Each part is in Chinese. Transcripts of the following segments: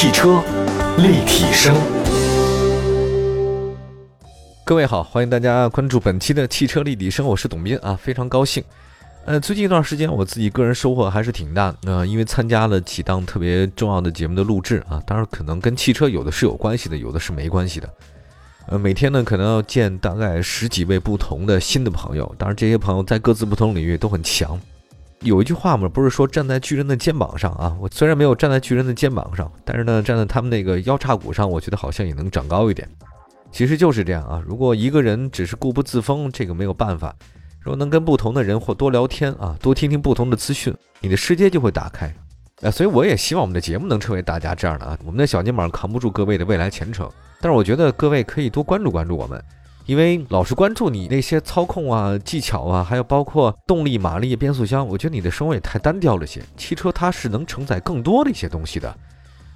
汽车立体声，各位好，欢迎大家关注本期的汽车立体声，我是董斌啊，非常高兴。呃，最近一段时间我自己个人收获还是挺大的，呃，因为参加了几档特别重要的节目的录制啊，当然可能跟汽车有的是有关系的，有的是没关系的。呃，每天呢可能要见大概十几位不同的新的朋友，当然这些朋友在各自不同领域都很强。有一句话嘛，不是说站在巨人的肩膀上啊？我虽然没有站在巨人的肩膀上，但是呢，站在他们那个腰叉骨上，我觉得好像也能长高一点。其实就是这样啊。如果一个人只是固步自封，这个没有办法。如果能跟不同的人或多聊天啊，多听听不同的资讯，你的世界就会打开。啊，所以我也希望我们的节目能成为大家这样的啊。我们的小肩膀扛不住各位的未来前程，但是我觉得各位可以多关注关注我们。因为老是关注你那些操控啊、技巧啊，还有包括动力、马力、变速箱，我觉得你的生活也太单调了些。汽车它是能承载更多的一些东西的，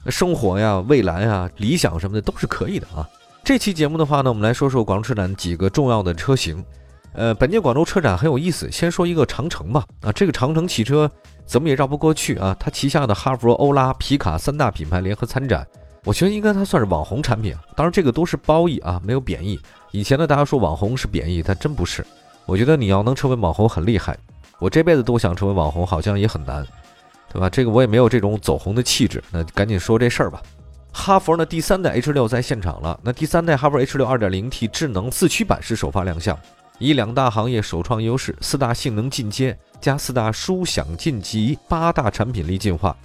生活呀、未来啊、理想什么的都是可以的啊。这期节目的话呢，我们来说说广州车展几个重要的车型。呃，本届广州车展很有意思，先说一个长城吧。啊，这个长城汽车怎么也绕不过去啊？它旗下的哈弗、欧拉、皮卡三大品牌联合参展。我觉得应该它算是网红产品啊，当然这个都是褒义啊，没有贬义。以前呢，大家说网红是贬义，但真不是。我觉得你要能成为网红很厉害，我这辈子都想成为网红，好像也很难，对吧？这个我也没有这种走红的气质。那赶紧说这事儿吧。哈弗呢第三代 H 六在现场了，那第三代哈弗 H 六 2.0T 智能四驱版是首发亮相，以两大行业首创优势、四大性能进阶加四大舒享晋级八大产品力进化。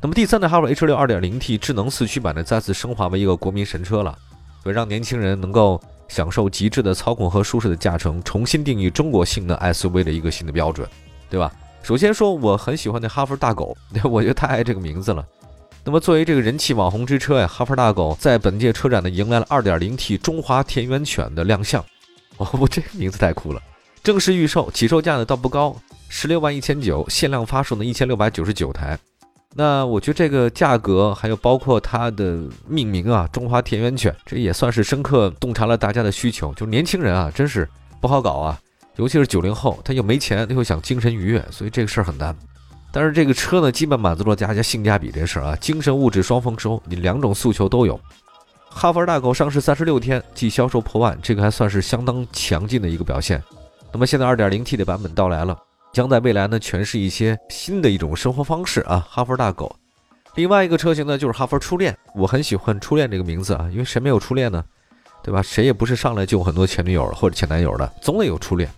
那么第三代哈弗 H 六 2.0T 智能四驱版呢，再次升华为一个国民神车了，所以让年轻人能够享受极致的操控和舒适的驾乘，重新定义中国性能 SUV 的一个新的标准，对吧？首先说，我很喜欢那哈弗大狗，那 我觉得太爱这个名字了。那么作为这个人气网红之车呀，哈弗大狗在本届车展呢，迎来了 2.0T 中华田园犬的亮相。哦，我这个名字太酷了！正式预售，起售价呢倒不高，十六万一千九，限量发售呢一千六百九十九台。那我觉得这个价格，还有包括它的命名啊，中华田园犬，这也算是深刻洞察了大家的需求。就年轻人啊，真是不好搞啊，尤其是九零后，他又没钱，他又想精神愉悦，所以这个事儿很难。但是这个车呢，基本满足了大家性价比这事儿啊，精神物质双丰收，你两种诉求都有。哈弗大狗上市三十六天即销售破万，这个还算是相当强劲的一个表现。那么现在二点零 T 的版本到来了。将在未来呢诠释一些新的一种生活方式啊，哈佛大狗。另外一个车型呢就是哈佛初恋，我很喜欢初恋这个名字啊，因为谁没有初恋呢？对吧？谁也不是上来就有很多前女友或者前男友的，总得有初恋。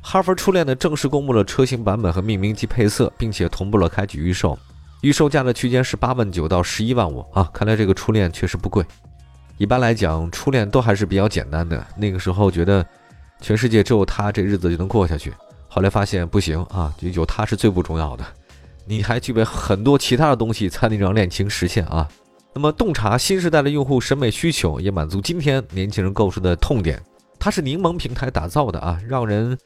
哈佛初恋呢正式公布了车型版本和命名及配色，并且同步了开启预售，预售价的区间是八万九到十一万五啊。看来这个初恋确实不贵。一般来讲，初恋都还是比较简单的。那个时候觉得全世界只有他，这日子就能过下去。后来发现不行啊，就有它是最不重要的，你还具备很多其他的东西才能让恋情实现啊。那么洞察新时代的用户审美需求，也满足今天年轻人购车的痛点。它是柠檬平台打造的啊，让人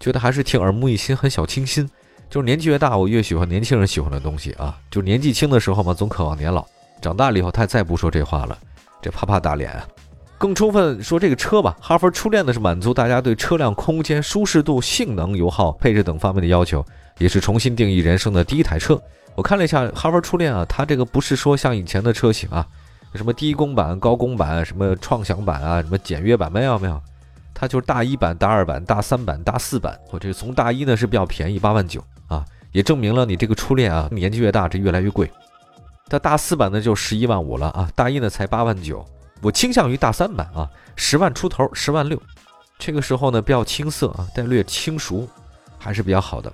觉得还是挺耳目一新，很小清新。就是年纪越大，我越喜欢年轻人喜欢的东西啊。就年纪轻的时候嘛，总渴望年老；长大了以后，他再不说这话了，这啪啪打脸。更充分说这个车吧，哈弗初恋呢是满足大家对车辆空间、舒适度、性能、油耗、配置等方面的要求，也是重新定义人生的第一台车。我看了一下哈弗初恋啊，它这个不是说像以前的车型啊，什么低功版、高功版、什么创享版啊、什么简约版，没有没有，它就是大一版、大二版、大三版、大四版。我这个从大一呢是比较便宜，八万九啊，也证明了你这个初恋啊，年纪越大这越来越贵。它大四版呢就十一万五了啊，大一呢才八万九。我倾向于大三版啊，十万出头，十万六，这个时候呢比较青涩啊，带略轻熟，还是比较好的。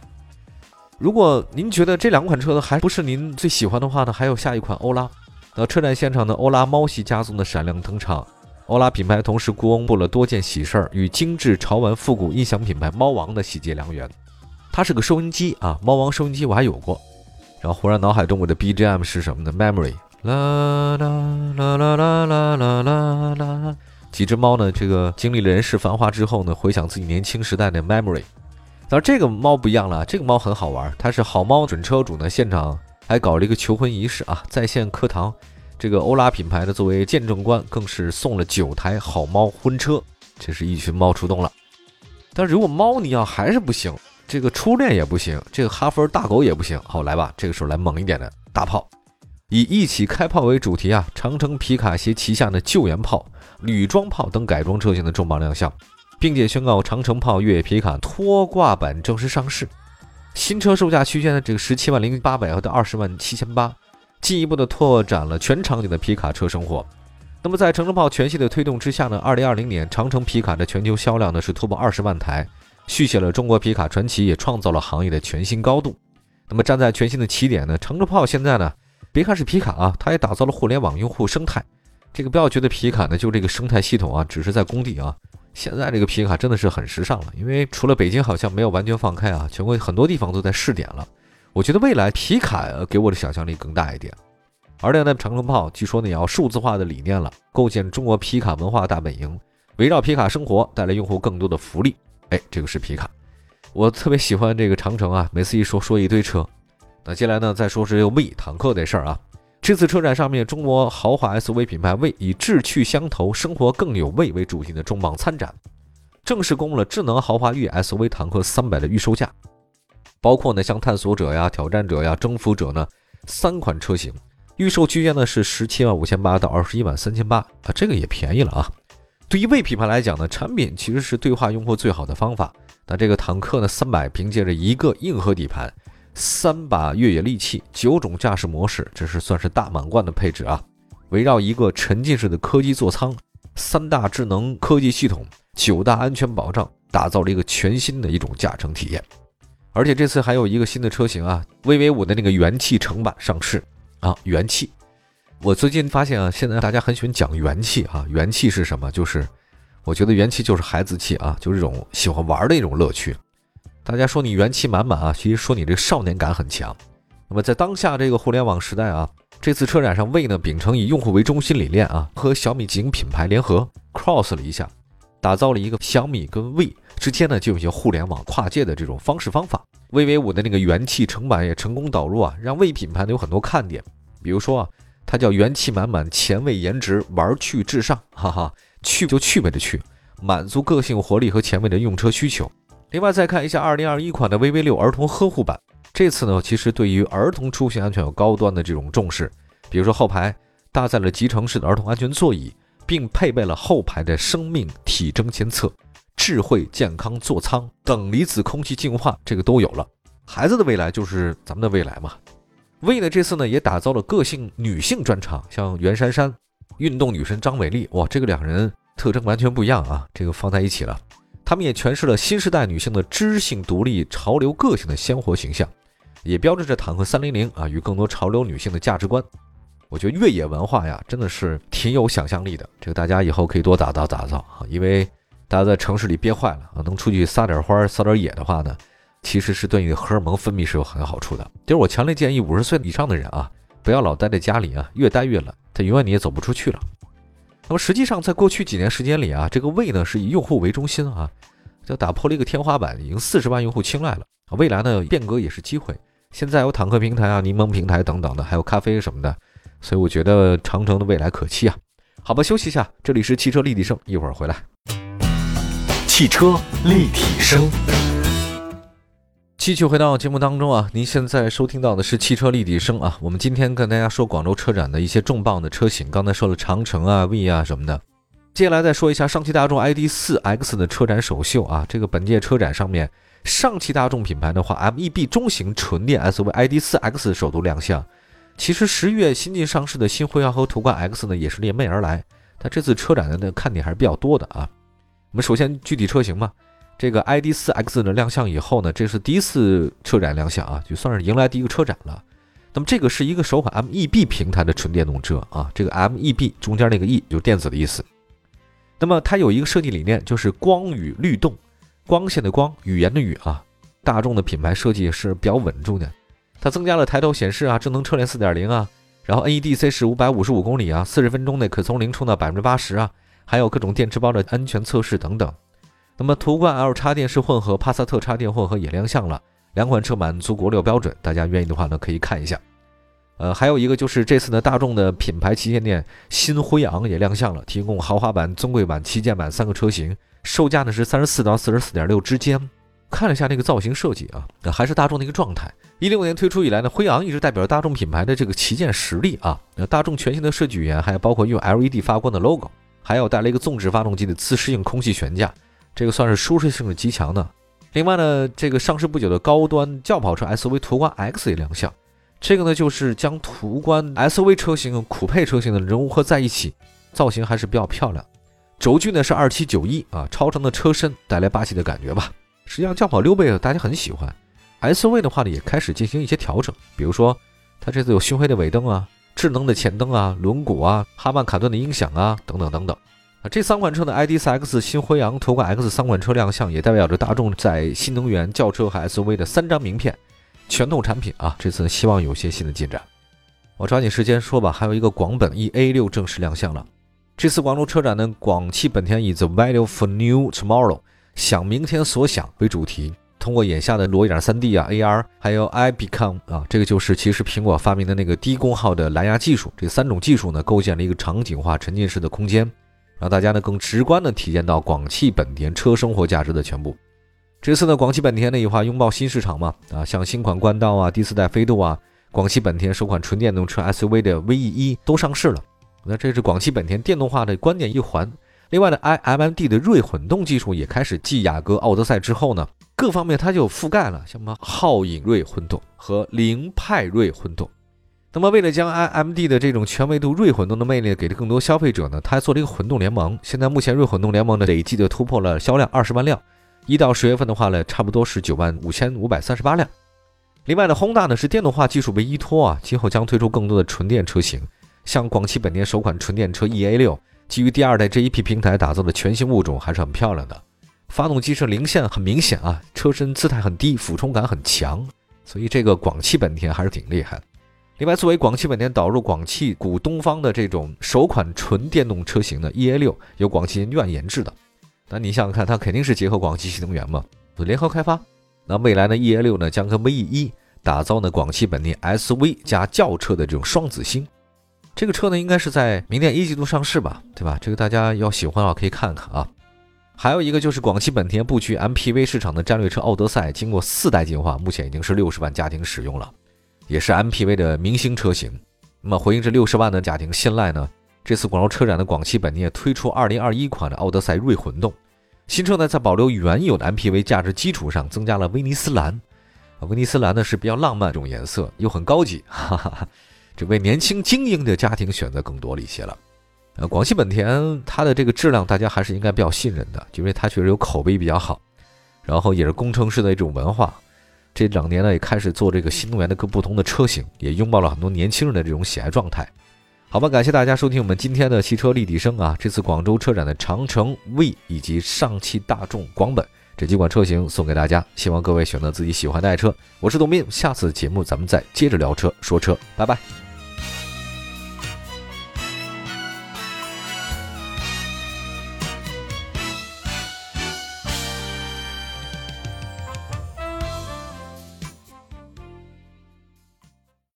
如果您觉得这两款车呢还不是您最喜欢的话呢，还有下一款欧拉。那车展现场的欧拉猫系家族的闪亮登场，欧拉品牌同时公布了多件喜事儿，与精致潮玩复古音响品牌猫王的喜结良缘。它是个收音机啊，猫王收音机我还有过。然后忽然脑海中我的 BGM 是什么呢？Memory。啦啦啦啦啦啦啦啦啦！几只猫呢？这个经历了人世繁华之后呢，回想自己年轻时代的 memory。但是这个猫不一样了，这个猫很好玩，它是好猫准车主呢，现场还搞了一个求婚仪式啊，在线课堂。这个欧拉品牌呢，作为见证官，更是送了九台好猫婚车，这是一群猫出动了。但如果猫你要还是不行，这个初恋也不行，这个哈佛大狗也不行，好来吧，这个时候来猛一点的大炮。以一起开炮为主题啊，长城皮卡携旗下的救援炮、铝装炮等改装车型的重磅亮相，并且宣告长城炮越野皮卡拖挂版正式上市。新车售价区间呢，这个十七万零八百到二十万七千八，进一步的拓展了全场景的皮卡车生活。那么在长城炮全系的推动之下呢，二零二零年长城皮卡的全球销量呢是突破二十万台，续写了中国皮卡传奇，也创造了行业的全新高度。那么站在全新的起点呢，长城炮现在呢？别看是皮卡啊，它也打造了互联网用户生态。这个不要觉得皮卡呢就这个生态系统啊，只是在工地啊。现在这个皮卡真的是很时尚了，因为除了北京好像没有完全放开啊，全国很多地方都在试点了。我觉得未来皮卡给我的想象力更大一点。而且呢，长城炮据说呢也要数字化的理念了，构建中国皮卡文化大本营，围绕皮卡生活，带来用户更多的福利。哎，这个是皮卡，我特别喜欢这个长城啊，每次一说说一堆车。那接下来呢，再说是魏坦克这事儿啊。这次车展上面，中国豪华 SUV 品牌魏以志趣相投，生活更有味为主题的重磅参展，正式公布了智能豪华越野 SUV 坦克三百的预售价，包括呢像探索者呀、挑战者呀、征服者呢三款车型，预售区间呢是十七万五千八到二十一万三千八啊，这个也便宜了啊。对于魏品牌来讲呢，产品其实是对话用户最好的方法。那这个坦克呢三百凭借着一个硬核底盘。三把越野利器，九种驾驶模式，这是算是大满贯的配置啊！围绕一个沉浸式的科技座舱，三大智能科技系统，九大安全保障，打造了一个全新的一种驾乘体验。而且这次还有一个新的车型啊，VV 五的那个元气橙版上市啊！元气，我最近发现啊，现在大家很喜欢讲元气啊，元气是什么？就是我觉得元气就是孩子气啊，就是这种喜欢玩的一种乐趣。大家说你元气满满啊，其实说你这少年感很强。那么在当下这个互联网时代啊，这次车展上，魏呢秉承以用户为中心理念啊，和小米几个品牌联合 cross 了一下，打造了一个小米跟魏之间呢就有些互联网跨界的这种方式方法。魏 V 五的那个元气橙版也成功导入啊，让魏品牌呢有很多看点，比如说啊，它叫元气满满，前卫颜值，玩趣至上，哈哈，趣就趣味的趣，满足个性活力和前卫的用车需求。另外再看一下二零二一款的 VV 六儿童呵护版，这次呢，其实对于儿童出行安全有高端的这种重视，比如说后排搭载了集成式的儿童安全座椅，并配备了后排的生命体征监测、智慧健康座舱等离子空气净化，这个都有了。孩子的未来就是咱们的未来嘛。魏呢这次呢也打造了个性女性专场，像袁姗姗、运动女神张伟丽，哇，这个两人特征完全不一样啊，这个放在一起了。他们也诠释了新时代女性的知性、独立、潮流、个性的鲜活形象，也标志着坦克三零零啊与更多潮流女性的价值观。我觉得越野文化呀，真的是挺有想象力的。这个大家以后可以多打造打造啊，因为大家在城市里憋坏了啊，能出去撒点花、撒点野的话呢，其实是对你的荷尔蒙分泌是有很好处的。就是我强烈建议五十岁以上的人啊，不要老待在家里啊，越待越冷，他永远你也走不出去了。那么实际上，在过去几年时间里啊，这个魏呢是以用户为中心啊，就打破了一个天花板，已经四十万用户青睐了。未来呢，变革也是机会。现在有坦克平台啊、柠檬平台等等的，还有咖啡什么的，所以我觉得长城的未来可期啊。好吧，休息一下，这里是汽车立体声，一会儿回来。汽车立体声。继续回到节目当中啊，您现在收听到的是汽车立体声啊。我们今天跟大家说广州车展的一些重磅的车型，刚才说了长城啊、V 啊什么的，接下来再说一下上汽大众 ID.4X 的车展首秀啊。这个本届车展上面，上汽大众品牌的话，MEB 中型纯电 SUV ID.4X 首度亮相。其实十月新近上市的新辉昂和途观 X 呢，也是连袂而来。它这次车展的那看点还是比较多的啊。我们首先具体车型嘛。这个 ID.4X 呢亮相以后呢，这是第一次车展亮相啊，就算是迎来第一个车展了。那么这个是一个首款 MEB 平台的纯电动车啊，这个 MEB 中间那个 E 就是电子的意思。那么它有一个设计理念，就是光与律动，光线的光，语言的语啊。大众的品牌设计是比较稳重的，它增加了抬头显示啊，智能车联4.0啊，然后 NEDC 是五百五十五公里啊，四十分钟内可从零充到百分之八十啊，还有各种电池包的安全测试等等。那么途观 L 插电式混合、帕萨特插电混合也亮相了，两款车满足国六标准，大家愿意的话呢可以看一下。呃，还有一个就是这次呢大众的品牌旗舰店新辉昂也亮相了，提供豪华版、尊贵版、旗舰版三个车型，售价呢是三十四到四十四点六之间。看了一下那个造型设计啊，还是大众的一个状态，一六年推出以来呢，辉昂一直代表着大众品牌的这个旗舰实力啊。那大众全新的设计语言，还有包括用 LED 发光的 logo，还有带了一个纵置发动机的自适应空气悬架，这个算是舒适性是极强的。另外呢，这个上市不久的高端轿跑车 SUV 途观 X 也亮相，这个呢就是将途观 SUV 车型和酷配车型的融合在一起，造型还是比较漂亮。轴距呢是二七九一啊，超长的车身带来霸气的感觉吧。实际上轿跑溜背大家很喜欢。SUV 的话呢，也开始进行一些调整，比如说它这次有熏黑的尾灯啊、智能的前灯啊、轮毂啊、哈曼卡顿的音响啊等等等等。这三款车的 ID.4X、新辉昂、途观 X 三款车亮相，也代表着大众在新能源轿车和 SUV 的三张名片，全统产品啊，这次希望有些新的进展。我抓紧时间说吧，还有一个广本 EA6 正式亮相了。这次广州车展呢，广汽本田以 The Value for New Tomorrow，想明天所想为主题。通过眼下的裸眼 3D 啊，AR，还有 iBecome 啊，这个就是其实苹果发明的那个低功耗的蓝牙技术，这三种技术呢，构建了一个场景化沉浸式的空间，让大家呢更直观的体验到广汽本田车生活价值的全部。这次呢，广汽本田呢也话拥抱新市场嘛，啊，像新款冠道啊，第四代飞度啊，广汽本田首款纯电动车 SUV 的 VE1 都上市了，那这是广汽本田电动化的关键一环。另外呢，iMMD 的锐混动技术也开始继雅阁、奥德赛之后呢。各方面它就覆盖了，像什么皓影锐混动和凌派锐混动。那么为了将 iMD 的这种全维度锐混动的魅力给了更多消费者呢，它还做了一个混动联盟。现在目前锐混动联盟呢累计的突破了销量二十万辆，一到十月份的话呢，差不多是九万五千五百三十八辆。另外呢宏达呢是电动化技术为依托啊，今后将推出更多的纯电车型，像广汽本田首款纯电车 EA6，基于第二代 GEP 平台打造的全新物种还是很漂亮的。发动机是零线很明显啊，车身姿态很低，俯冲感很强，所以这个广汽本田还是挺厉害的。另外，作为广汽本田导入广汽股东方的这种首款纯电动车型的 EA6，由广汽研究院研制的。那你想想看，它肯定是结合广汽新能源嘛，联合开发。那未来呢，EA6 呢将跟 VE1 打造呢广汽本田 S V 加轿车的这种双子星。这个车呢应该是在明年一季度上市吧，对吧？这个大家要喜欢的话可以看看啊。还有一个就是广汽本田布局 MPV 市场的战略车奥德赛，经过四代进化，目前已经是六十万家庭使用了，也是 MPV 的明星车型。那么回应这六十万的家庭信赖呢，这次广州车展的广汽本田也推出二零二一款的奥德赛锐混动新车呢，在保留原有的 MPV 价值基础上，增加了威尼斯蓝。威尼斯蓝呢是比较浪漫这种颜色，又很高级，哈哈哈，这为年轻精英的家庭选择更多了一些了。呃，广汽本田它的这个质量，大家还是应该比较信任的，因为它确实有口碑比较好，然后也是工程师的一种文化。这两年呢，也开始做这个新能源的各不同的车型，也拥抱了很多年轻人的这种喜爱状态。好吧，感谢大家收听我们今天的汽车立体声啊！这次广州车展的长城 V 以及上汽大众广本这几款车型送给大家，希望各位选择自己喜欢的爱车。我是董斌，下次节目咱们再接着聊车说车，拜拜。